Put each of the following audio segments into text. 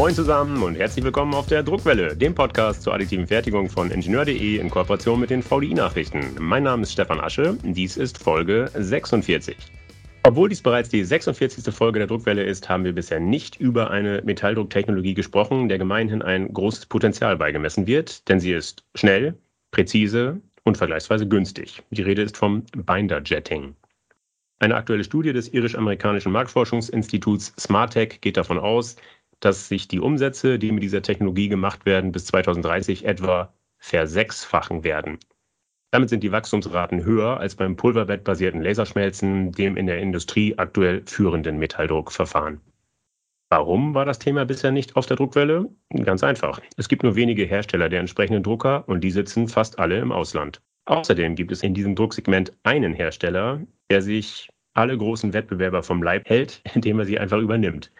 Moin zusammen und herzlich willkommen auf der Druckwelle, dem Podcast zur additiven Fertigung von Ingenieur.de in Kooperation mit den VDI-Nachrichten. Mein Name ist Stefan Asche, dies ist Folge 46. Obwohl dies bereits die 46. Folge der Druckwelle ist, haben wir bisher nicht über eine Metalldrucktechnologie gesprochen, der gemeinhin ein großes Potenzial beigemessen wird, denn sie ist schnell, präzise und vergleichsweise günstig. Die Rede ist vom Binder Jetting. Eine aktuelle Studie des irisch-amerikanischen Marktforschungsinstituts Smartech geht davon aus, dass sich die Umsätze, die mit dieser Technologie gemacht werden, bis 2030 etwa versechsfachen werden. Damit sind die Wachstumsraten höher als beim pulverbettbasierten Laserschmelzen, dem in der Industrie aktuell führenden Metalldruckverfahren. Warum war das Thema bisher nicht auf der Druckwelle? Ganz einfach. Es gibt nur wenige Hersteller der entsprechenden Drucker und die sitzen fast alle im Ausland. Außerdem gibt es in diesem Drucksegment einen Hersteller, der sich alle großen Wettbewerber vom Leib hält, indem er sie einfach übernimmt.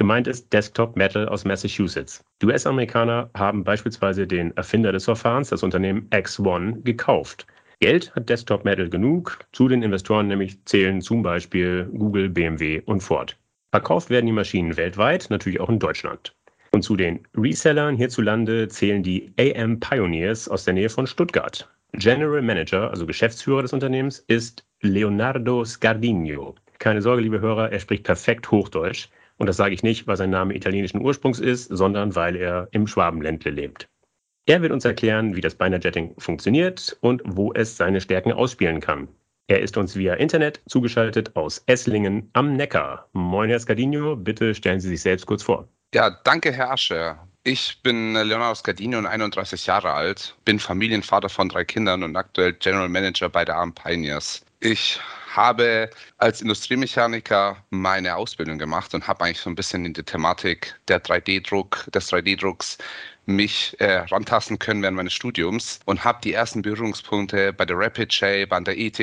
Gemeint ist Desktop Metal aus Massachusetts. Die US-Amerikaner haben beispielsweise den Erfinder des Verfahrens, das Unternehmen X1, gekauft. Geld hat Desktop Metal genug. Zu den Investoren nämlich zählen zum Beispiel Google, BMW und Ford. Verkauft werden die Maschinen weltweit, natürlich auch in Deutschland. Und zu den Resellern hierzulande zählen die AM Pioneers aus der Nähe von Stuttgart. General Manager, also Geschäftsführer des Unternehmens, ist Leonardo Scardino. Keine Sorge, liebe Hörer, er spricht perfekt Hochdeutsch. Und das sage ich nicht, weil sein Name italienischen Ursprungs ist, sondern weil er im Schwabenländle lebt. Er wird uns erklären, wie das Binder-Jetting funktioniert und wo es seine Stärken ausspielen kann. Er ist uns via Internet zugeschaltet aus Esslingen am Neckar. Moin, Herr Scardino, bitte stellen Sie sich selbst kurz vor. Ja, danke, Herr Asche. Ich bin Leonardo Scardino und 31 Jahre alt, bin Familienvater von drei Kindern und aktuell General Manager bei der Arm Pioneers. Ich habe als Industriemechaniker meine Ausbildung gemacht und habe eigentlich so ein bisschen in die Thematik der 3D-Druck, des 3D-Drucks mich äh, rantasten können während meines Studiums und habe die ersten Berührungspunkte bei der Rapid Shape, an der ETH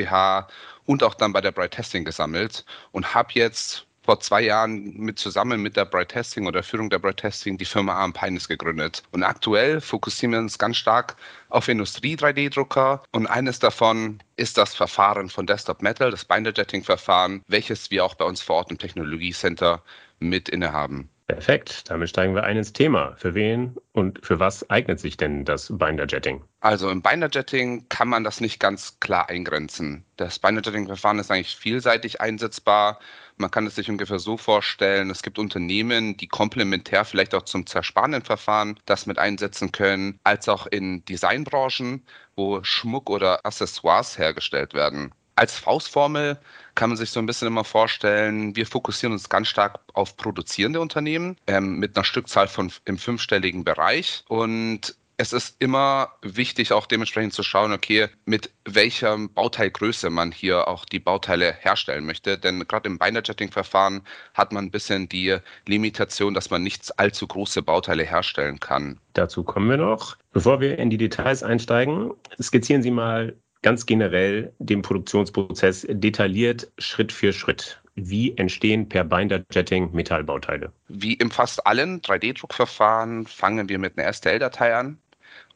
und auch dann bei der Bright Testing gesammelt und habe jetzt vor zwei Jahren mit zusammen mit der Bright Testing oder Führung der Bright Testing die Firma Arm Pines gegründet. Und aktuell fokussieren wir uns ganz stark auf Industrie-3D-Drucker und eines davon ist das Verfahren von Desktop Metal, das Binder-Jetting-Verfahren, welches wir auch bei uns vor Ort im Technologiecenter mit innehaben. Perfekt, damit steigen wir ein ins Thema. Für wen und für was eignet sich denn das Binder-Jetting? Also im Binder-Jetting kann man das nicht ganz klar eingrenzen. Das Binder-Jetting-Verfahren ist eigentlich vielseitig einsetzbar. Man kann es sich ungefähr so vorstellen, es gibt Unternehmen, die komplementär vielleicht auch zum zersparenden Verfahren das mit einsetzen können, als auch in Designbranchen, wo Schmuck oder Accessoires hergestellt werden. Als Faustformel kann man sich so ein bisschen immer vorstellen, wir fokussieren uns ganz stark auf produzierende Unternehmen ähm, mit einer Stückzahl von im fünfstelligen Bereich und es ist immer wichtig, auch dementsprechend zu schauen, okay, mit welcher Bauteilgröße man hier auch die Bauteile herstellen möchte. Denn gerade im Binder-Jetting-Verfahren hat man ein bisschen die Limitation, dass man nicht allzu große Bauteile herstellen kann. Dazu kommen wir noch. Bevor wir in die Details einsteigen, skizzieren Sie mal ganz generell den Produktionsprozess detailliert Schritt für Schritt. Wie entstehen per Binder-Jetting Metallbauteile? Wie in fast allen 3D-Druckverfahren fangen wir mit einer STL-Datei an.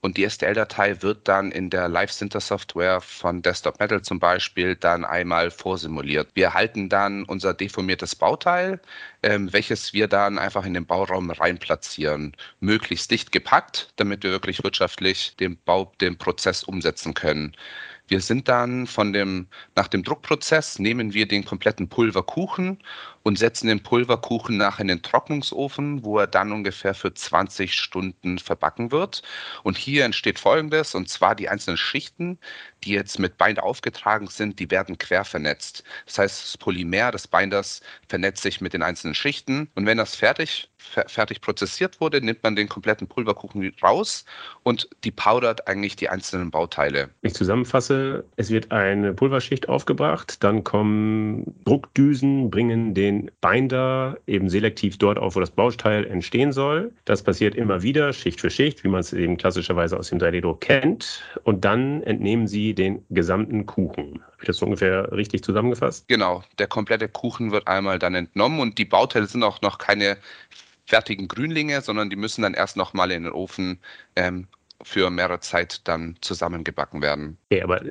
Und die STL-Datei wird dann in der Live Sinter Software von Desktop Metal zum Beispiel dann einmal vorsimuliert. Wir erhalten dann unser deformiertes Bauteil, ähm, welches wir dann einfach in den Bauraum rein platzieren. Möglichst dicht gepackt, damit wir wirklich wirtschaftlich den Bau, den Prozess umsetzen können. Wir sind dann von dem, nach dem Druckprozess nehmen wir den kompletten Pulverkuchen und setzen den Pulverkuchen nach in den Trocknungsofen, wo er dann ungefähr für 20 Stunden verbacken wird. Und hier entsteht Folgendes, und zwar die einzelnen Schichten, die jetzt mit Binder aufgetragen sind, die werden quer vernetzt. Das heißt, das Polymer des Binders vernetzt sich mit den einzelnen Schichten. Und wenn das fertig, fertig prozessiert wurde, nimmt man den kompletten Pulverkuchen raus und die powdert eigentlich die einzelnen Bauteile. Ich zusammenfasse, es wird eine Pulverschicht aufgebracht, dann kommen Druckdüsen, bringen den den Binder eben selektiv dort auf, wo das Bauteil entstehen soll. Das passiert immer wieder, Schicht für Schicht, wie man es eben klassischerweise aus dem 3D-Druck kennt. Und dann entnehmen Sie den gesamten Kuchen. Habe ich das so ungefähr richtig zusammengefasst? Genau, der komplette Kuchen wird einmal dann entnommen und die Bauteile sind auch noch keine fertigen Grünlinge, sondern die müssen dann erst noch mal in den Ofen ähm, für mehrere Zeit dann zusammengebacken werden. Okay, aber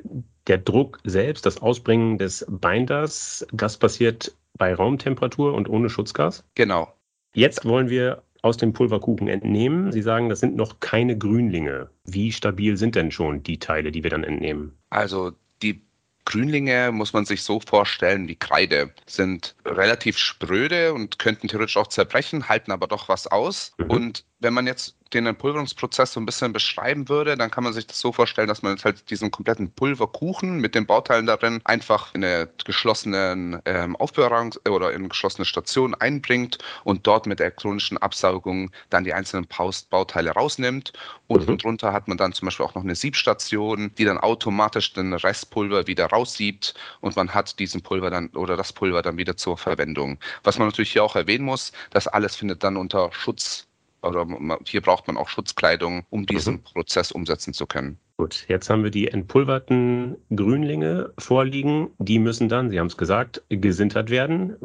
der Druck selbst, das Ausbringen des Binders, das passiert bei Raumtemperatur und ohne Schutzgas? Genau. Jetzt wollen wir aus dem Pulverkuchen entnehmen. Sie sagen, das sind noch keine Grünlinge. Wie stabil sind denn schon die Teile, die wir dann entnehmen? Also die Grünlinge muss man sich so vorstellen wie Kreide, sind relativ spröde und könnten theoretisch auch zerbrechen, halten aber doch was aus. Mhm. Und wenn man jetzt den Entpulverungsprozess so ein bisschen beschreiben würde, dann kann man sich das so vorstellen, dass man jetzt halt diesen kompletten Pulverkuchen mit den Bauteilen darin einfach in eine geschlossene ähm, Aufbewahrung oder in geschlossene Station einbringt und dort mit elektronischen Absaugung dann die einzelnen Bauteile rausnimmt. Und mhm. drunter hat man dann zum Beispiel auch noch eine Siebstation, die dann automatisch den Restpulver wieder raussiebt und man hat diesen Pulver dann oder das Pulver dann wieder zur Verwendung. Was man natürlich hier auch erwähnen muss, das alles findet dann unter Schutz oder hier braucht man auch Schutzkleidung, um diesen mhm. Prozess umsetzen zu können. Gut, jetzt haben wir die entpulverten Grünlinge vorliegen. Die müssen dann, Sie haben es gesagt, gesintert werden.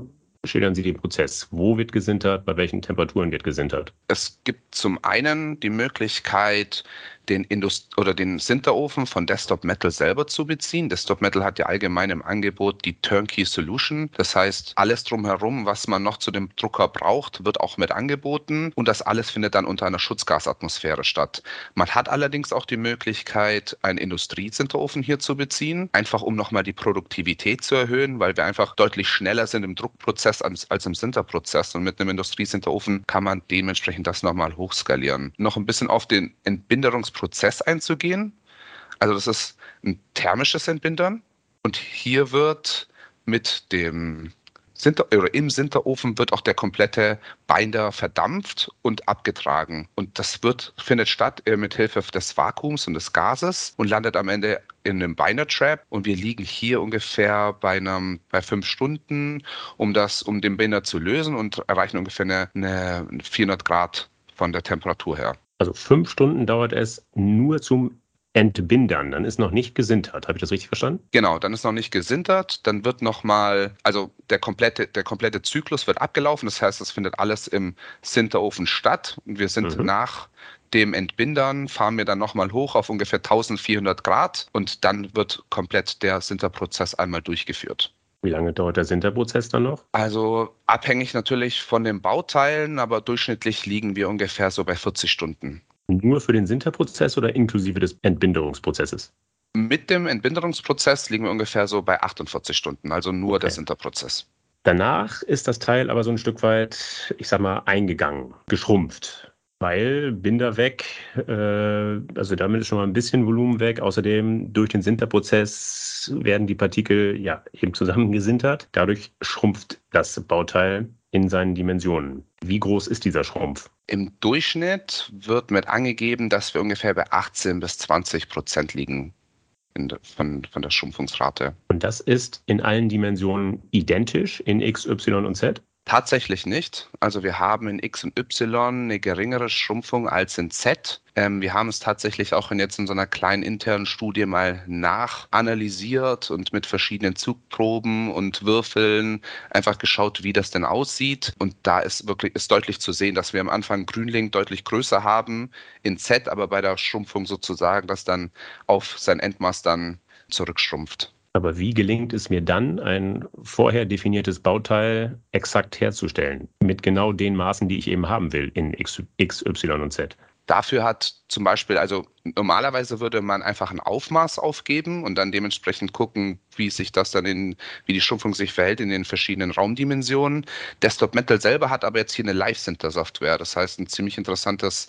Schildern Sie den Prozess. Wo wird gesintert? Bei welchen Temperaturen wird gesintert? Es gibt zum einen die Möglichkeit, den Indust oder den Sinterofen von Desktop Metal selber zu beziehen. Desktop Metal hat ja allgemein im Angebot die Turnkey Solution. Das heißt, alles drumherum, was man noch zu dem Drucker braucht, wird auch mit angeboten und das alles findet dann unter einer Schutzgasatmosphäre statt. Man hat allerdings auch die Möglichkeit, einen Industriesinterofen hier zu beziehen, einfach um nochmal die Produktivität zu erhöhen, weil wir einfach deutlich schneller sind im Druckprozess als, als im Sinterprozess und mit einem Industriesinterofen kann man dementsprechend das nochmal hochskalieren. Noch ein bisschen auf den Entbinderungsprozess Prozess einzugehen. Also das ist ein thermisches Entbindern und hier wird mit dem Sinter, oder im Sinterofen wird auch der komplette Binder verdampft und abgetragen. Und das wird, findet statt äh, mit Hilfe des Vakuums und des Gases und landet am Ende in einem Binder Trap. Und wir liegen hier ungefähr bei einem, bei fünf Stunden, um das, um den Binder zu lösen und erreichen ungefähr eine, eine 400 Grad von der Temperatur her. Also fünf Stunden dauert es nur zum Entbindern. Dann ist noch nicht gesintert. Habe ich das richtig verstanden? Genau, dann ist noch nicht gesintert. Dann wird nochmal, also der komplette, der komplette Zyklus wird abgelaufen. Das heißt, es findet alles im Sinterofen statt. Und wir sind mhm. nach dem Entbindern, fahren wir dann nochmal hoch auf ungefähr 1400 Grad und dann wird komplett der Sinterprozess einmal durchgeführt. Wie lange dauert der Sinterprozess dann noch? Also abhängig natürlich von den Bauteilen, aber durchschnittlich liegen wir ungefähr so bei 40 Stunden. Nur für den Sinterprozess oder inklusive des Entbinderungsprozesses? Mit dem Entbinderungsprozess liegen wir ungefähr so bei 48 Stunden, also nur okay. der Sinterprozess. Danach ist das Teil aber so ein Stück weit, ich sag mal, eingegangen, geschrumpft. Weil Binder weg, äh, also damit ist schon mal ein bisschen Volumen weg. Außerdem durch den Sinterprozess werden die Partikel ja eben zusammengesintert. Dadurch schrumpft das Bauteil in seinen Dimensionen. Wie groß ist dieser Schrumpf? Im Durchschnitt wird mit angegeben, dass wir ungefähr bei 18 bis 20 Prozent liegen der, von, von der Schrumpfungsrate. Und das ist in allen Dimensionen identisch in X, Y und Z? Tatsächlich nicht. Also wir haben in X und Y eine geringere Schrumpfung als in Z. Ähm, wir haben es tatsächlich auch in jetzt in so einer kleinen internen Studie mal nachanalysiert und mit verschiedenen Zugproben und Würfeln einfach geschaut, wie das denn aussieht. Und da ist wirklich ist deutlich zu sehen, dass wir am Anfang Grünling deutlich größer haben in Z, aber bei der Schrumpfung sozusagen, dass dann auf sein Endmaß dann zurückschrumpft. Aber wie gelingt es mir dann, ein vorher definiertes Bauteil exakt herzustellen, mit genau den Maßen, die ich eben haben will in X, X Y und Z? Dafür hat zum Beispiel, also normalerweise würde man einfach ein Aufmaß aufgeben und dann dementsprechend gucken, wie sich das dann in, wie die Schrumpfung sich verhält in den verschiedenen Raumdimensionen. Desktop Metal selber hat aber jetzt hier eine Live-Center-Software. Das heißt, ein ziemlich interessantes,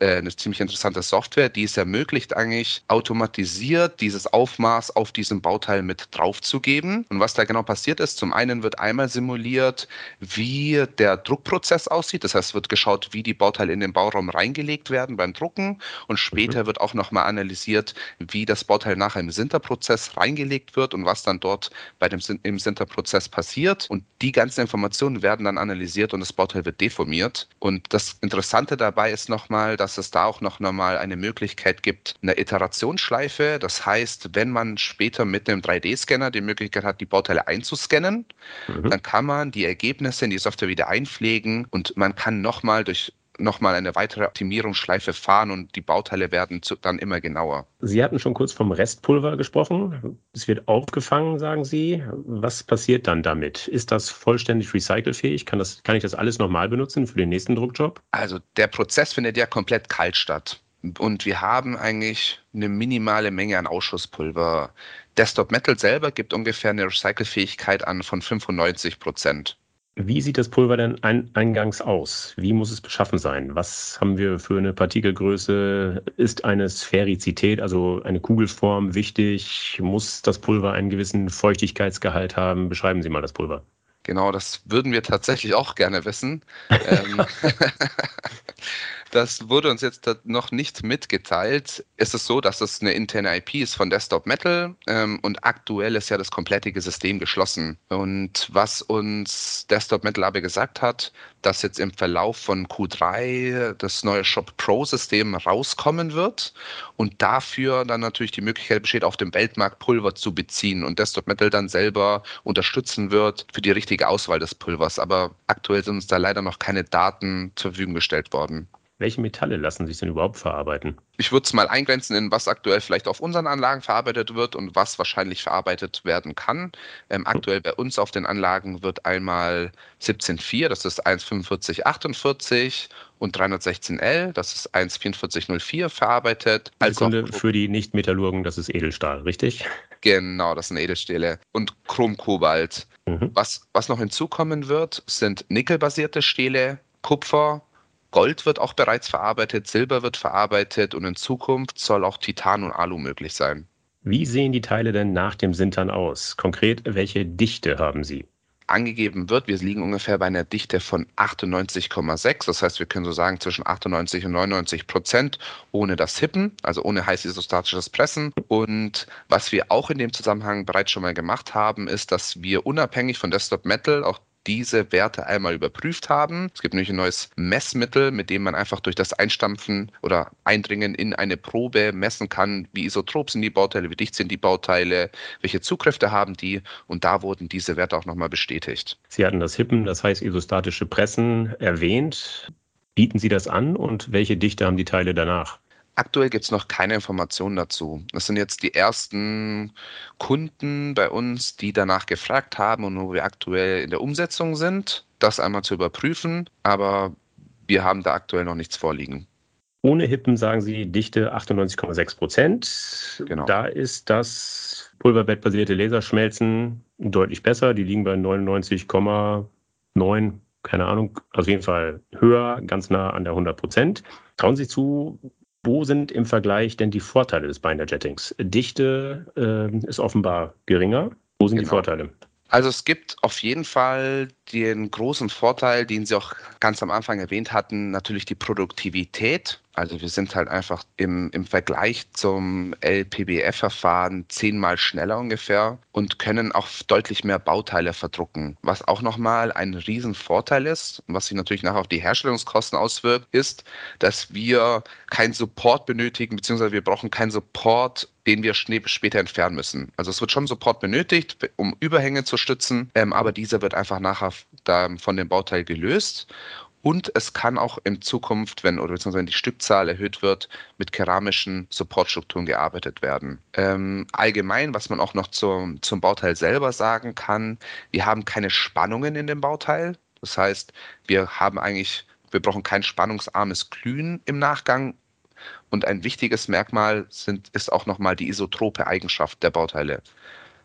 äh, eine ziemlich interessante Software, die es ermöglicht, eigentlich automatisiert dieses Aufmaß auf diesem Bauteil mit draufzugeben. Und was da genau passiert ist, zum einen wird einmal simuliert, wie der Druckprozess aussieht. Das heißt, es wird geschaut, wie die Bauteile in den Bauraum reingelegt werden beim Drucken und später mhm. wird auch nochmal analysiert, wie das Bauteil nachher im Sinterprozess reingelegt wird und was dann dort bei dem, im Sinterprozess passiert. Und die ganzen Informationen werden dann analysiert und das Bauteil wird deformiert. Und das Interessante dabei ist nochmal, dass es da auch noch mal eine Möglichkeit gibt, eine Iterationsschleife. Das heißt, wenn man später mit einem 3D-Scanner die Möglichkeit hat, die Bauteile einzuscannen, mhm. dann kann man die Ergebnisse in die Software wieder einpflegen und man kann nochmal durch nochmal eine weitere Optimierungsschleife fahren und die Bauteile werden zu, dann immer genauer. Sie hatten schon kurz vom Restpulver gesprochen. Es wird aufgefangen, sagen Sie. Was passiert dann damit? Ist das vollständig recycelfähig? Kann, das, kann ich das alles nochmal benutzen für den nächsten Druckjob? Also der Prozess findet ja komplett kalt statt. Und wir haben eigentlich eine minimale Menge an Ausschusspulver. Desktop Metal selber gibt ungefähr eine Recycelfähigkeit an von 95 Prozent. Wie sieht das Pulver denn ein, eingangs aus? Wie muss es beschaffen sein? Was haben wir für eine Partikelgröße? Ist eine Sphärizität, also eine Kugelform, wichtig? Muss das Pulver einen gewissen Feuchtigkeitsgehalt haben? Beschreiben Sie mal das Pulver. Genau, das würden wir tatsächlich auch gerne wissen. Das wurde uns jetzt noch nicht mitgeteilt. Es ist so, dass es eine interne IP ist von Desktop Metal ähm, und aktuell ist ja das komplette System geschlossen. Und was uns Desktop Metal aber gesagt hat, dass jetzt im Verlauf von Q3 das neue Shop Pro System rauskommen wird und dafür dann natürlich die Möglichkeit besteht, auf dem Weltmarkt Pulver zu beziehen und Desktop Metal dann selber unterstützen wird für die richtige Auswahl des Pulvers. Aber aktuell sind uns da leider noch keine Daten zur Verfügung gestellt worden. Welche Metalle lassen sich denn überhaupt verarbeiten? Ich würde es mal eingrenzen in was aktuell vielleicht auf unseren Anlagen verarbeitet wird und was wahrscheinlich verarbeitet werden kann. Ähm, aktuell bei uns auf den Anlagen wird einmal 17.4, das ist 1,4548 und 316L, das ist 1,4404 verarbeitet. Sekunde für die Nicht-Metallurgen, das ist Edelstahl, richtig? Genau, das sind Edelstähle. Und Chrom-Kobalt. Mhm. Was, was noch hinzukommen wird, sind nickelbasierte Stähle, Kupfer, Gold wird auch bereits verarbeitet, Silber wird verarbeitet und in Zukunft soll auch Titan und Alu möglich sein. Wie sehen die Teile denn nach dem Sintern aus? Konkret, welche Dichte haben sie? angegeben wird, wir liegen ungefähr bei einer Dichte von 98,6. Das heißt, wir können so sagen zwischen 98 und 99 Prozent ohne das Hippen, also ohne heiß isostatisches Pressen. Und was wir auch in dem Zusammenhang bereits schon mal gemacht haben, ist, dass wir unabhängig von Desktop Metal auch diese Werte einmal überprüft haben. Es gibt nämlich ein neues Messmittel, mit dem man einfach durch das Einstampfen oder Eindringen in eine Probe messen kann, wie isotrop sind die Bauteile, wie dicht sind die Bauteile, welche Zugkräfte haben die und da wurden diese Werte auch nochmal bestätigt. Sie hatten das Hippen, das heißt isostatische Pressen, erwähnt. Bieten Sie das an und welche Dichte haben die Teile danach? Aktuell gibt es noch keine Informationen dazu. Das sind jetzt die ersten Kunden bei uns, die danach gefragt haben und wo wir aktuell in der Umsetzung sind, das einmal zu überprüfen. Aber wir haben da aktuell noch nichts vorliegen. Ohne Hippen sagen Sie Dichte 98,6 Prozent. Genau. Da ist das pulverbettbasierte Laserschmelzen deutlich besser. Die liegen bei 99,9, keine Ahnung, auf jeden Fall höher, ganz nah an der 100 Prozent. Trauen Sie zu, wo sind im Vergleich denn die Vorteile des Binder-Jettings? Dichte äh, ist offenbar geringer. Wo sind genau. die Vorteile? Also es gibt auf jeden Fall den großen Vorteil, den Sie auch ganz am Anfang erwähnt hatten, natürlich die Produktivität. Also wir sind halt einfach im, im Vergleich zum LPBF-Verfahren zehnmal schneller ungefähr und können auch deutlich mehr Bauteile verdrucken. Was auch nochmal ein Riesenvorteil ist, was sich natürlich nachher auf die Herstellungskosten auswirkt, ist, dass wir keinen Support benötigen, beziehungsweise wir brauchen keinen Support den wir später entfernen müssen. Also es wird schon Support benötigt, um Überhänge zu stützen, ähm, aber dieser wird einfach nachher von dem Bauteil gelöst und es kann auch in Zukunft, wenn oder beziehungsweise wenn die Stückzahl erhöht wird, mit keramischen Supportstrukturen gearbeitet werden. Ähm, allgemein, was man auch noch zum, zum Bauteil selber sagen kann, wir haben keine Spannungen in dem Bauteil. Das heißt, wir haben eigentlich, wir brauchen kein spannungsarmes Glühen im Nachgang. Und ein wichtiges Merkmal sind, ist auch nochmal die isotrope Eigenschaft der Bauteile.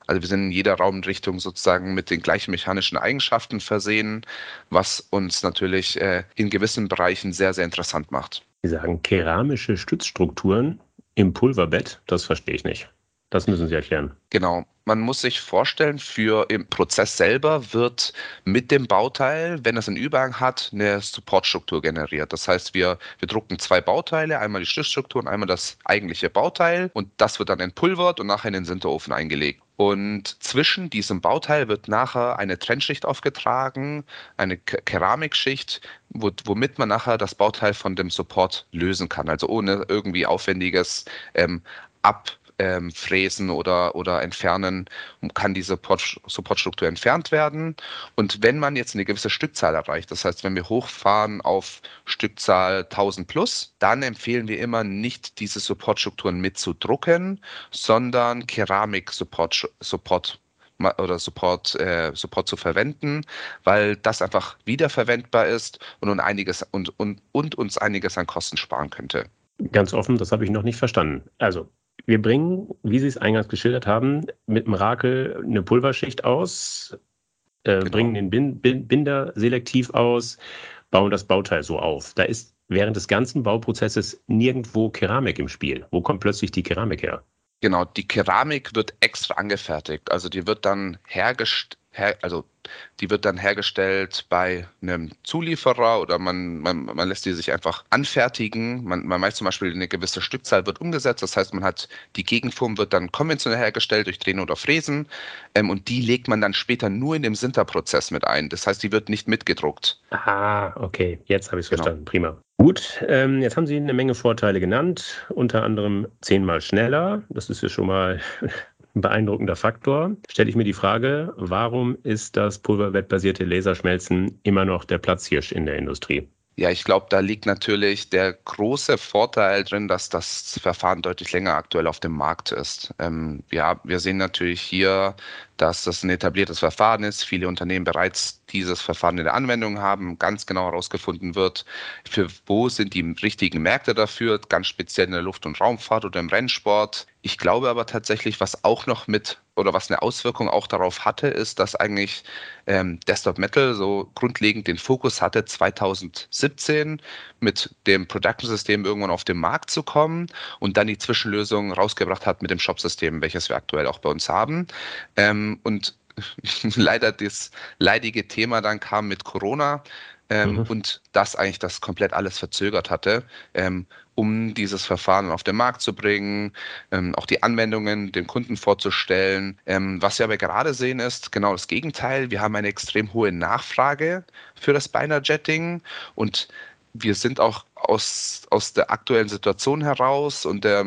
Also wir sind in jeder Raumrichtung sozusagen mit den gleichen mechanischen Eigenschaften versehen, was uns natürlich äh, in gewissen Bereichen sehr, sehr interessant macht. Sie sagen keramische Stützstrukturen im Pulverbett, das verstehe ich nicht. Das müssen Sie erklären. Genau. Man muss sich vorstellen, für im Prozess selber wird mit dem Bauteil, wenn es einen Überhang hat, eine Supportstruktur generiert. Das heißt, wir, wir drucken zwei Bauteile, einmal die Stützstruktur und einmal das eigentliche Bauteil und das wird dann entpulvert und nachher in den Sinterofen eingelegt. Und zwischen diesem Bauteil wird nachher eine Trennschicht aufgetragen, eine Keramikschicht, womit man nachher das Bauteil von dem Support lösen kann. Also ohne irgendwie aufwendiges ähm, Ab ähm, fräsen oder, oder entfernen, kann die Support, Supportstruktur entfernt werden. Und wenn man jetzt eine gewisse Stückzahl erreicht, das heißt, wenn wir hochfahren auf Stückzahl 1000 plus, dann empfehlen wir immer nicht diese Supportstrukturen mitzudrucken, sondern Keramik-Support Support oder Support, äh, Support zu verwenden, weil das einfach wiederverwendbar ist und, und, einiges, und, und, und uns einiges an Kosten sparen könnte. Ganz offen, das habe ich noch nicht verstanden. Also, wir bringen, wie Sie es eingangs geschildert haben, mit dem Rakel eine Pulverschicht aus, äh, genau. bringen den Bin Bin Binder selektiv aus, bauen das Bauteil so auf. Da ist während des ganzen Bauprozesses nirgendwo Keramik im Spiel. Wo kommt plötzlich die Keramik her? Genau, die Keramik wird extra angefertigt. Also die wird dann hergestellt, her, also die wird dann hergestellt bei einem Zulieferer oder man, man, man lässt die sich einfach anfertigen. Man, man weiß zum Beispiel, eine gewisse Stückzahl wird umgesetzt. Das heißt, man hat die Gegenform wird dann konventionell hergestellt durch Drehen oder Fräsen ähm, und die legt man dann später nur in dem Sinterprozess mit ein. Das heißt, die wird nicht mitgedruckt. Ah, okay, jetzt habe ich es genau. verstanden. Prima. Gut, ähm, jetzt haben Sie eine Menge Vorteile genannt, unter anderem zehnmal schneller. Das ist ja schon mal ein beeindruckender Faktor. Stelle ich mir die Frage, warum ist das pulverwettbasierte Laserschmelzen immer noch der Platzhirsch in der Industrie? Ja, ich glaube, da liegt natürlich der große Vorteil drin, dass das Verfahren deutlich länger aktuell auf dem Markt ist. Ähm, ja, wir sehen natürlich hier, dass das ein etabliertes Verfahren ist, viele Unternehmen bereits dieses Verfahren in der Anwendung haben, ganz genau herausgefunden wird, für wo sind die richtigen Märkte dafür, ganz speziell in der Luft- und Raumfahrt oder im Rennsport. Ich glaube aber tatsächlich, was auch noch mit oder was eine Auswirkung auch darauf hatte, ist, dass eigentlich ähm, Desktop Metal so grundlegend den Fokus hatte, 2017 mit dem Production-System irgendwann auf den Markt zu kommen und dann die Zwischenlösung rausgebracht hat mit dem Shop-System, welches wir aktuell auch bei uns haben. Ähm, und leider das leidige Thema dann kam mit Corona ähm, mhm. und das eigentlich das komplett alles verzögert hatte, ähm, um dieses Verfahren auf den Markt zu bringen, ähm, auch die Anwendungen dem Kunden vorzustellen. Ähm, was wir aber gerade sehen, ist genau das Gegenteil. Wir haben eine extrem hohe Nachfrage für das Binary Jetting und wir sind auch aus, aus der aktuellen Situation heraus und der,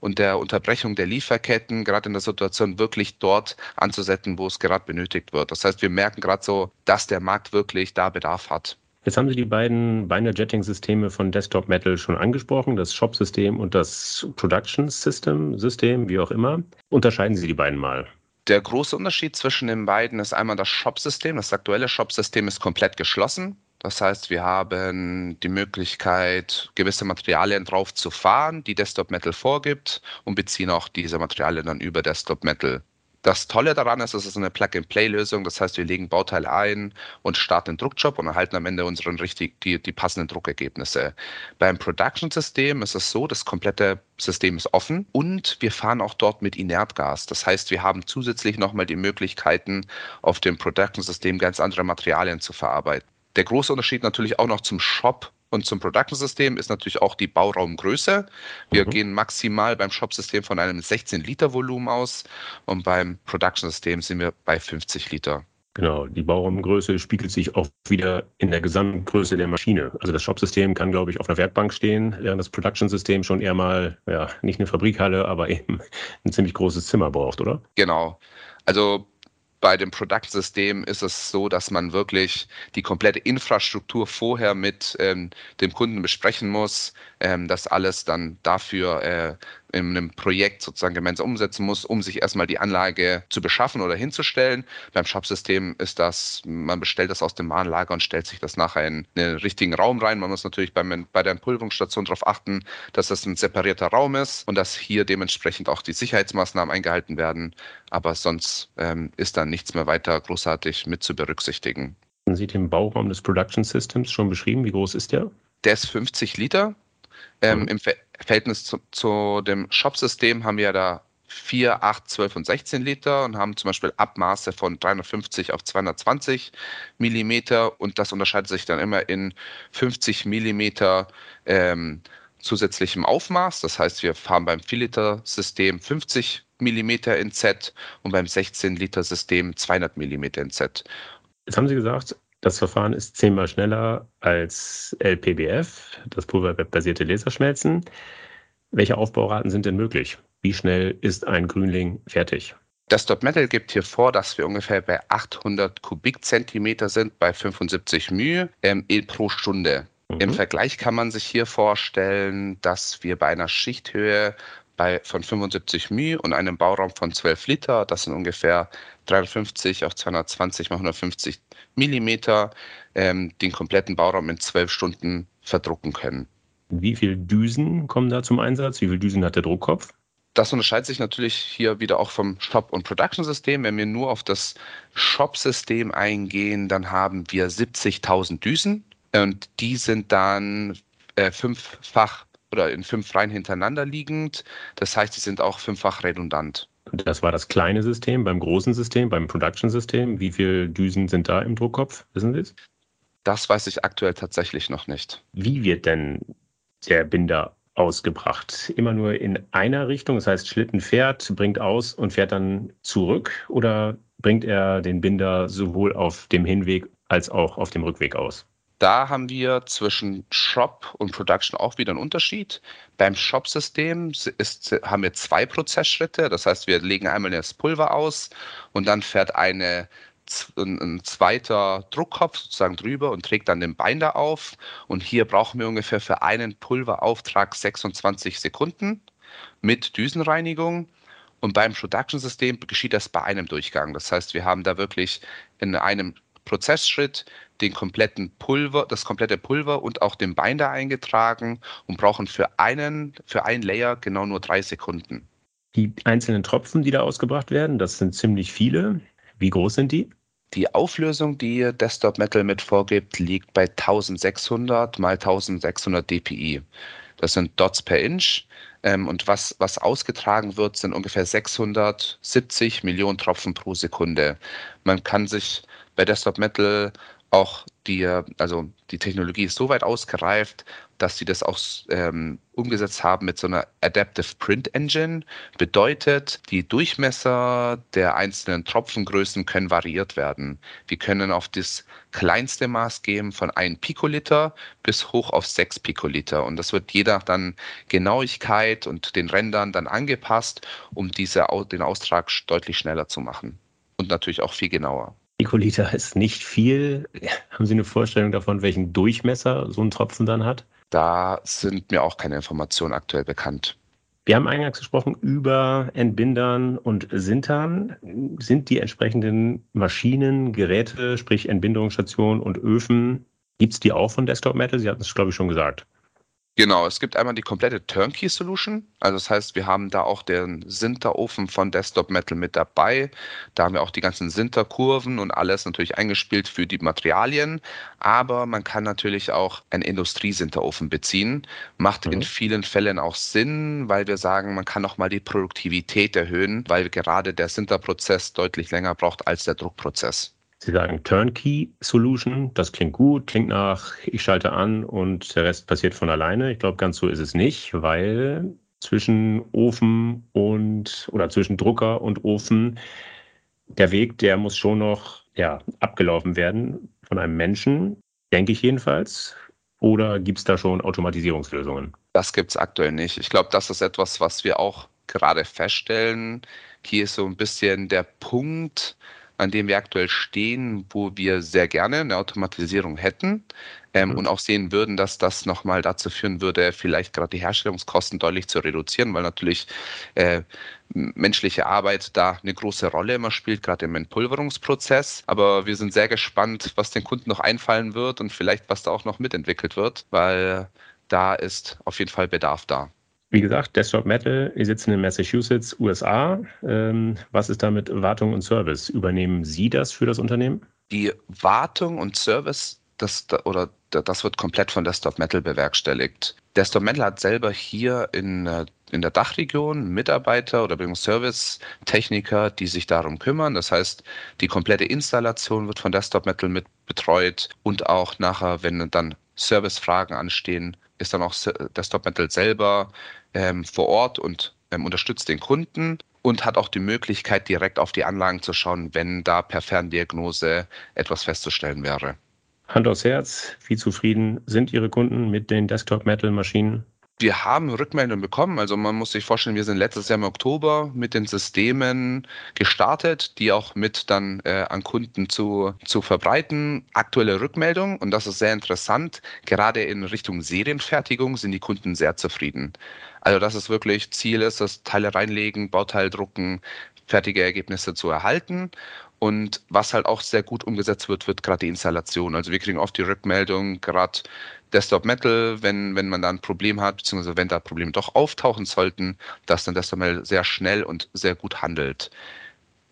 und der Unterbrechung der Lieferketten gerade in der Situation wirklich dort anzusetzen, wo es gerade benötigt wird. Das heißt, wir merken gerade so, dass der Markt wirklich da Bedarf hat. Jetzt haben Sie die beiden Binary Jetting Systeme von Desktop Metal schon angesprochen, das Shop-System und das Production System, System, wie auch immer. Unterscheiden Sie die beiden mal. Der große Unterschied zwischen den beiden ist einmal das Shop-System. Das aktuelle Shop-System ist komplett geschlossen. Das heißt, wir haben die Möglichkeit, gewisse Materialien drauf zu fahren, die Desktop Metal vorgibt und beziehen auch diese Materialien dann über Desktop Metal. Das Tolle daran ist, es ist eine Plug-and-Play-Lösung. Das heißt, wir legen Bauteile ein und starten den Druckjob und erhalten am Ende unseren richtig, die, die passenden Druckergebnisse. Beim Production-System ist es so, das komplette System ist offen und wir fahren auch dort mit Inertgas. Das heißt, wir haben zusätzlich nochmal die Möglichkeiten, auf dem Production-System ganz andere Materialien zu verarbeiten. Der große Unterschied natürlich auch noch zum Shop und zum Production-System ist natürlich auch die Bauraumgröße. Wir mhm. gehen maximal beim Shop-System von einem 16-Liter-Volumen aus und beim Production-System sind wir bei 50 Liter. Genau, die Bauraumgröße spiegelt sich auch wieder in der Gesamtgröße der Maschine. Also das Shop-System kann, glaube ich, auf einer Werkbank stehen, während das Production-System schon eher mal, ja, nicht eine Fabrikhalle, aber eben ein ziemlich großes Zimmer braucht, oder? Genau. Also bei dem Product-System ist es so, dass man wirklich die komplette Infrastruktur vorher mit ähm, dem Kunden besprechen muss, ähm, das alles dann dafür äh, in einem Projekt sozusagen gemeinsam umsetzen muss, um sich erstmal die Anlage zu beschaffen oder hinzustellen. Beim Shop-System ist das, man bestellt das aus dem Warenlager und stellt sich das nachher in einen richtigen Raum rein. Man muss natürlich beim, bei der Entpulverungsstation darauf achten, dass das ein separierter Raum ist und dass hier dementsprechend auch die Sicherheitsmaßnahmen eingehalten werden. Aber sonst ähm, ist da nichts mehr weiter großartig mit zu berücksichtigen. Haben Sie den Bauraum des Production Systems schon beschrieben? Wie groß ist der? Der ist 50 Liter. Ähm, mhm. Im Ver Verhältnis zu, zu dem Shop-System haben wir da 4, 8, 12 und 16 Liter und haben zum Beispiel Abmaße von 350 auf 220 Millimeter und das unterscheidet sich dann immer in 50 Millimeter ähm, zusätzlichem Aufmaß. Das heißt, wir fahren beim 4-Liter-System 50 Millimeter in Z und beim 16-Liter-System 200 Millimeter in Z. Jetzt haben Sie gesagt, das Verfahren ist zehnmal schneller als LPBF, das pulverbasierte Laserschmelzen. Welche Aufbauraten sind denn möglich? Wie schnell ist ein Grünling fertig? Desktop Metal gibt hier vor, dass wir ungefähr bei 800 Kubikzentimeter sind, bei 75 μ ähm, pro Stunde. Mhm. Im Vergleich kann man sich hier vorstellen, dass wir bei einer Schichthöhe bei, von 75 μ und einem Bauraum von 12 Liter, das sind ungefähr 350 auf 220 mal 150 Millimeter, ähm, den kompletten Bauraum in 12 Stunden verdrucken können. Wie viele Düsen kommen da zum Einsatz? Wie viele Düsen hat der Druckkopf? Das unterscheidet sich natürlich hier wieder auch vom Shop- und Production-System. Wenn wir nur auf das Shop-System eingehen, dann haben wir 70.000 Düsen und die sind dann äh, fünffach oder in fünf Reihen hintereinander liegend. Das heißt, sie sind auch fünffach redundant. Das war das kleine System. Beim großen System, beim Production-System, wie viele Düsen sind da im Druckkopf? Wissen Sie es? Das weiß ich aktuell tatsächlich noch nicht. Wie wird denn der Binder ausgebracht? Immer nur in einer Richtung, das heißt Schlitten fährt, bringt aus und fährt dann zurück oder bringt er den Binder sowohl auf dem Hinweg als auch auf dem Rückweg aus? Da haben wir zwischen Shop und Production auch wieder einen Unterschied. Beim Shop-System haben wir zwei Prozessschritte. Das heißt, wir legen einmal das Pulver aus und dann fährt eine ein, zweiter Druckkopf sozusagen drüber und trägt dann den Binder auf. Und hier brauchen wir ungefähr für einen Pulverauftrag 26 Sekunden mit Düsenreinigung. Und beim Production-System geschieht das bei einem Durchgang. Das heißt, wir haben da wirklich in einem Prozessschritt den kompletten Pulver, das komplette Pulver und auch den Binder eingetragen und brauchen für einen, für ein Layer genau nur drei Sekunden. Die einzelnen Tropfen, die da ausgebracht werden, das sind ziemlich viele. Wie groß sind die? Die Auflösung, die Desktop Metal mit vorgibt, liegt bei 1600 mal 1600 dpi. Das sind Dots per Inch. Ähm, und was, was ausgetragen wird, sind ungefähr 670 Millionen Tropfen pro Sekunde. Man kann sich bei Desktop Metal auch die, also die Technologie ist so weit ausgereift, dass sie das auch ähm, umgesetzt haben mit so einer Adaptive Print Engine. Bedeutet, die Durchmesser der einzelnen Tropfengrößen können variiert werden. Wir können auf das kleinste Maß geben von 1 Pikoliter bis hoch auf 6 Pikoliter. Und das wird je nach dann Genauigkeit und den Rändern dann angepasst, um diese, den Austrag deutlich schneller zu machen. Und natürlich auch viel genauer. Pikoliter ist nicht viel. Haben Sie eine Vorstellung davon, welchen Durchmesser so ein Tropfen dann hat? Da sind mir auch keine Informationen aktuell bekannt. Wir haben eingangs gesprochen über Entbindern und Sintern. Sind die entsprechenden Maschinen, Geräte, sprich Entbindungsstationen und Öfen, gibt es die auch von Desktop Metal? Sie hatten es, glaube ich, schon gesagt. Genau, es gibt einmal die komplette Turnkey-Solution. Also das heißt, wir haben da auch den Sinterofen von Desktop Metal mit dabei. Da haben wir auch die ganzen Sinterkurven und alles natürlich eingespielt für die Materialien. Aber man kann natürlich auch einen Industriesinterofen beziehen. Macht mhm. in vielen Fällen auch Sinn, weil wir sagen, man kann auch mal die Produktivität erhöhen, weil gerade der Sinterprozess deutlich länger braucht als der Druckprozess. Sie sagen Turnkey Solution, das klingt gut, klingt nach, ich schalte an und der Rest passiert von alleine. Ich glaube, ganz so ist es nicht, weil zwischen Ofen und oder zwischen Drucker und Ofen der Weg, der muss schon noch ja, abgelaufen werden von einem Menschen, denke ich jedenfalls. Oder gibt es da schon Automatisierungslösungen? Das gibt es aktuell nicht. Ich glaube, das ist etwas, was wir auch gerade feststellen. Hier ist so ein bisschen der Punkt, an dem wir aktuell stehen, wo wir sehr gerne eine Automatisierung hätten ähm, mhm. und auch sehen würden, dass das nochmal dazu führen würde, vielleicht gerade die Herstellungskosten deutlich zu reduzieren, weil natürlich äh, menschliche Arbeit da eine große Rolle immer spielt, gerade im Entpulverungsprozess. Aber wir sind sehr gespannt, was den Kunden noch einfallen wird und vielleicht was da auch noch mitentwickelt wird, weil da ist auf jeden Fall Bedarf da. Wie gesagt, Desktop Metal, wir sitzen in Massachusetts, USA. Ähm, was ist da mit Wartung und Service? Übernehmen Sie das für das Unternehmen? Die Wartung und Service, das, oder das wird komplett von Desktop Metal bewerkstelligt. Desktop Metal hat selber hier in, äh, in der Dachregion Mitarbeiter oder Service-Techniker, die sich darum kümmern. Das heißt, die komplette Installation wird von Desktop Metal mit betreut und auch nachher, wenn dann Service-Fragen anstehen, ist dann auch Desktop Metal selber ähm, vor Ort und ähm, unterstützt den Kunden und hat auch die Möglichkeit, direkt auf die Anlagen zu schauen, wenn da per Ferndiagnose etwas festzustellen wäre. Hand aufs Herz, wie zufrieden sind Ihre Kunden mit den Desktop Metal Maschinen? Wir haben Rückmeldungen bekommen. Also man muss sich vorstellen, wir sind letztes Jahr im Oktober mit den Systemen gestartet, die auch mit dann äh, an Kunden zu, zu verbreiten. Aktuelle Rückmeldungen, und das ist sehr interessant, gerade in Richtung Serienfertigung sind die Kunden sehr zufrieden. Also das ist wirklich Ziel ist, das Teile reinlegen, Bauteil drucken, fertige Ergebnisse zu erhalten. Und was halt auch sehr gut umgesetzt wird, wird gerade die Installation. Also wir kriegen oft die Rückmeldung, gerade Desktop Metal, wenn, wenn man da ein Problem hat, beziehungsweise wenn da Probleme doch auftauchen sollten, dass dann Desktop Metal sehr schnell und sehr gut handelt.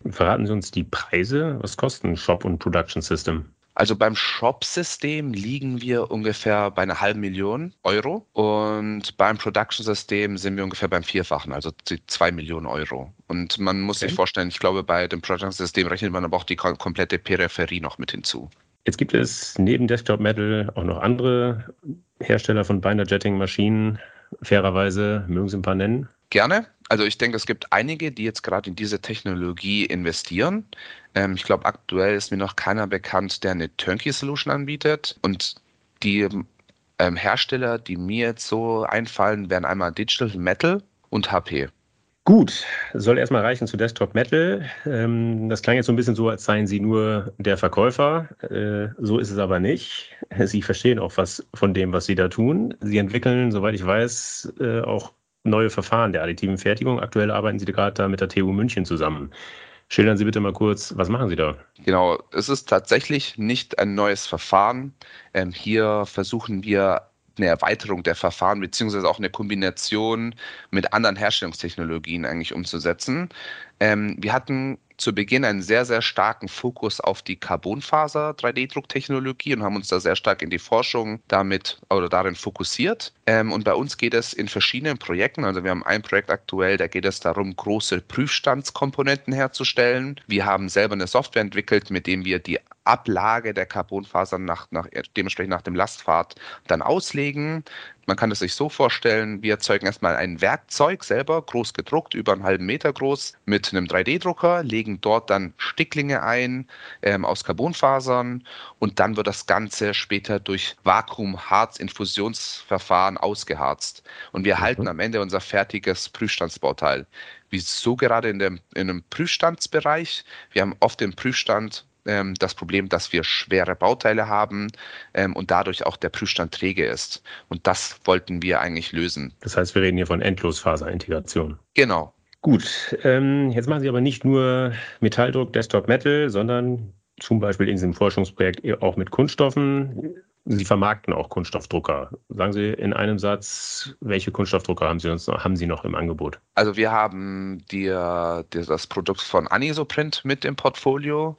Verraten Sie uns die Preise? Was kosten Shop und Production System? Also beim Shop-System liegen wir ungefähr bei einer halben Million Euro und beim Production-System sind wir ungefähr beim Vierfachen, also zwei Millionen Euro. Und man muss okay. sich vorstellen, ich glaube, bei dem Production-System rechnet man aber auch die komplette Peripherie noch mit hinzu. Jetzt gibt es neben Desktop Metal auch noch andere Hersteller von Binder Jetting Maschinen. Fairerweise mögen Sie ein paar nennen? Gerne. Also ich denke, es gibt einige, die jetzt gerade in diese Technologie investieren. Ähm, ich glaube, aktuell ist mir noch keiner bekannt, der eine Turnkey-Solution anbietet. Und die ähm, Hersteller, die mir jetzt so einfallen, wären einmal Digital Metal und HP. Gut, soll erstmal reichen zu Desktop Metal. Ähm, das klang jetzt so ein bisschen so, als seien Sie nur der Verkäufer. Äh, so ist es aber nicht. Sie verstehen auch was von dem, was Sie da tun. Sie entwickeln, soweit ich weiß, äh, auch neue Verfahren der additiven Fertigung. Aktuell arbeiten Sie gerade da mit der TU München zusammen. Schildern Sie bitte mal kurz, was machen Sie da? Genau, es ist tatsächlich nicht ein neues Verfahren. Ähm, hier versuchen wir eine Erweiterung der Verfahren beziehungsweise auch eine Kombination mit anderen Herstellungstechnologien eigentlich umzusetzen. Ähm, wir hatten zu Beginn einen sehr, sehr starken Fokus auf die Carbonfaser 3D-Drucktechnologie und haben uns da sehr stark in die Forschung damit oder darin fokussiert. Ähm, und bei uns geht es in verschiedenen Projekten. Also wir haben ein Projekt aktuell, da geht es darum, große Prüfstandskomponenten herzustellen. Wir haben selber eine Software entwickelt, mit dem wir die Ablage der Carbonfasern nach, nach, dementsprechend nach dem Lastpfad dann auslegen. Man kann es sich so vorstellen, wir erzeugen erstmal ein Werkzeug selber, groß gedruckt, über einen halben Meter groß, mit einem 3D-Drucker, legen dort dann Sticklinge ein ähm, aus Carbonfasern und dann wird das Ganze später durch Vakuum-Harz-Infusionsverfahren ausgeharzt. Und wir erhalten mhm. am Ende unser fertiges Prüfstandsbauteil. Wieso gerade in, dem, in einem Prüfstandsbereich? Wir haben oft im Prüfstand ähm, das Problem, dass wir schwere Bauteile haben ähm, und dadurch auch der Prüfstand träge ist. Und das wollten wir eigentlich lösen. Das heißt, wir reden hier von Endlosfaserintegration. Genau. Gut, ähm, jetzt machen Sie aber nicht nur Metalldruck, Desktop Metal, sondern zum Beispiel in diesem Forschungsprojekt auch mit Kunststoffen. Sie vermarkten auch Kunststoffdrucker. Sagen Sie in einem Satz, welche Kunststoffdrucker haben Sie, uns, haben Sie noch im Angebot? Also wir haben die, das Produkt von Anisoprint mit im Portfolio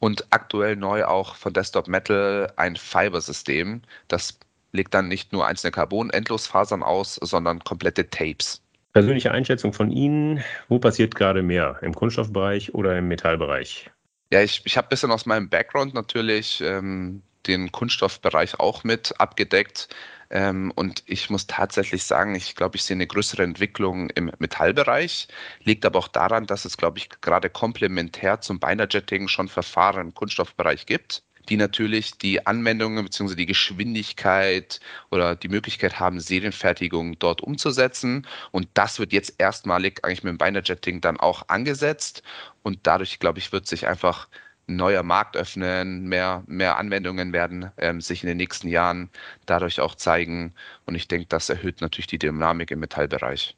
und aktuell neu auch von Desktop Metal ein Fiber-System. Das legt dann nicht nur einzelne Carbon-Endlosfasern aus, sondern komplette Tapes. Persönliche Einschätzung von Ihnen, wo passiert gerade mehr? Im Kunststoffbereich oder im Metallbereich? Ja, ich, ich habe ein bisschen aus meinem Background natürlich ähm, den Kunststoffbereich auch mit abgedeckt. Ähm, und ich muss tatsächlich sagen, ich glaube, ich sehe eine größere Entwicklung im Metallbereich. Liegt aber auch daran, dass es, glaube ich, gerade komplementär zum Binder-Jetting schon Verfahren im Kunststoffbereich gibt die natürlich die Anwendungen bzw. die Geschwindigkeit oder die Möglichkeit haben, Serienfertigung dort umzusetzen. Und das wird jetzt erstmalig eigentlich mit dem Binder-Jetting dann auch angesetzt. Und dadurch, glaube ich, wird sich einfach neuer Markt öffnen, mehr, mehr Anwendungen werden ähm, sich in den nächsten Jahren dadurch auch zeigen. Und ich denke, das erhöht natürlich die Dynamik im Metallbereich.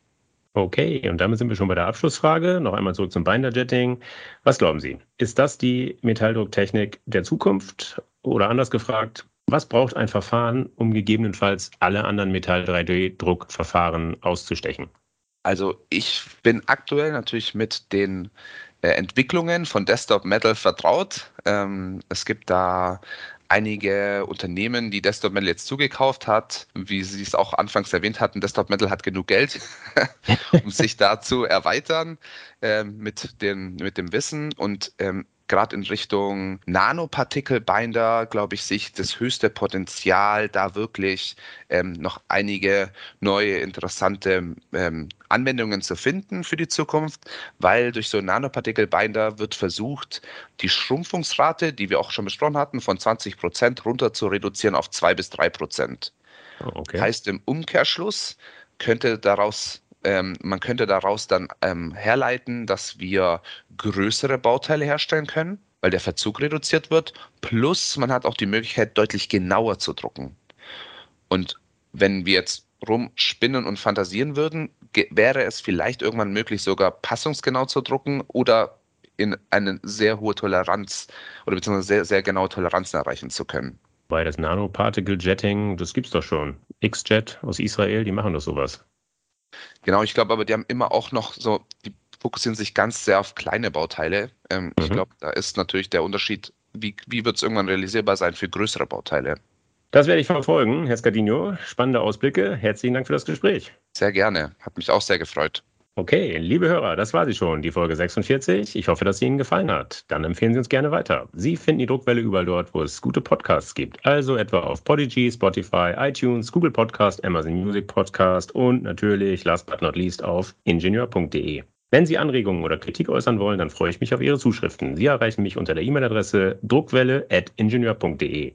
Okay, und damit sind wir schon bei der Abschlussfrage. Noch einmal zurück zum Binder-Jetting. Was glauben Sie? Ist das die Metalldrucktechnik der Zukunft? Oder anders gefragt, was braucht ein Verfahren, um gegebenenfalls alle anderen Metall-3D-Druckverfahren auszustechen? Also ich bin aktuell natürlich mit den Entwicklungen von Desktop Metal vertraut. Ähm, es gibt da einige Unternehmen, die Desktop Metal jetzt zugekauft hat. Wie Sie es auch anfangs erwähnt hatten, Desktop Metal hat genug Geld, um sich da zu erweitern äh, mit, den, mit dem Wissen. Und ähm, gerade in Richtung Nanopartikelbinder, glaube ich, sich das höchste Potenzial, da wirklich ähm, noch einige neue interessante ähm, Anwendungen zu finden für die Zukunft, weil durch so Nanopartikelbinder wird versucht, die Schrumpfungsrate, die wir auch schon besprochen hatten, von 20 Prozent runter zu reduzieren auf 2 bis 3 Prozent. Oh, okay. Heißt im Umkehrschluss, könnte daraus ähm, man könnte daraus dann ähm, herleiten, dass wir größere Bauteile herstellen können, weil der Verzug reduziert wird. Plus man hat auch die Möglichkeit, deutlich genauer zu drucken. Und wenn wir jetzt rumspinnen und fantasieren würden, wäre es vielleicht irgendwann möglich, sogar passungsgenau zu drucken oder in eine sehr hohe Toleranz oder beziehungsweise sehr, sehr genaue Toleranzen erreichen zu können. Bei das Nanoparticle Jetting, das gibt's doch schon. X-Jet aus Israel, die machen doch sowas. Genau, ich glaube aber, die haben immer auch noch so, die fokussieren sich ganz sehr auf kleine Bauteile. Ähm, mhm. Ich glaube, da ist natürlich der Unterschied, wie, wie wird es irgendwann realisierbar sein für größere Bauteile. Das werde ich verfolgen, Herr Scardino. Spannende Ausblicke. Herzlichen Dank für das Gespräch. Sehr gerne. Hat mich auch sehr gefreut. Okay, liebe Hörer, das war sie schon, die Folge 46. Ich hoffe, dass sie Ihnen gefallen hat. Dann empfehlen Sie uns gerne weiter. Sie finden die Druckwelle überall dort, wo es gute Podcasts gibt. Also etwa auf Podigy, Spotify, iTunes, Google Podcast, Amazon Music Podcast und natürlich, last but not least, auf ingenieur.de. Wenn Sie Anregungen oder Kritik äußern wollen, dann freue ich mich auf Ihre Zuschriften. Sie erreichen mich unter der E-Mail-Adresse druckwelle.ingenieur.de.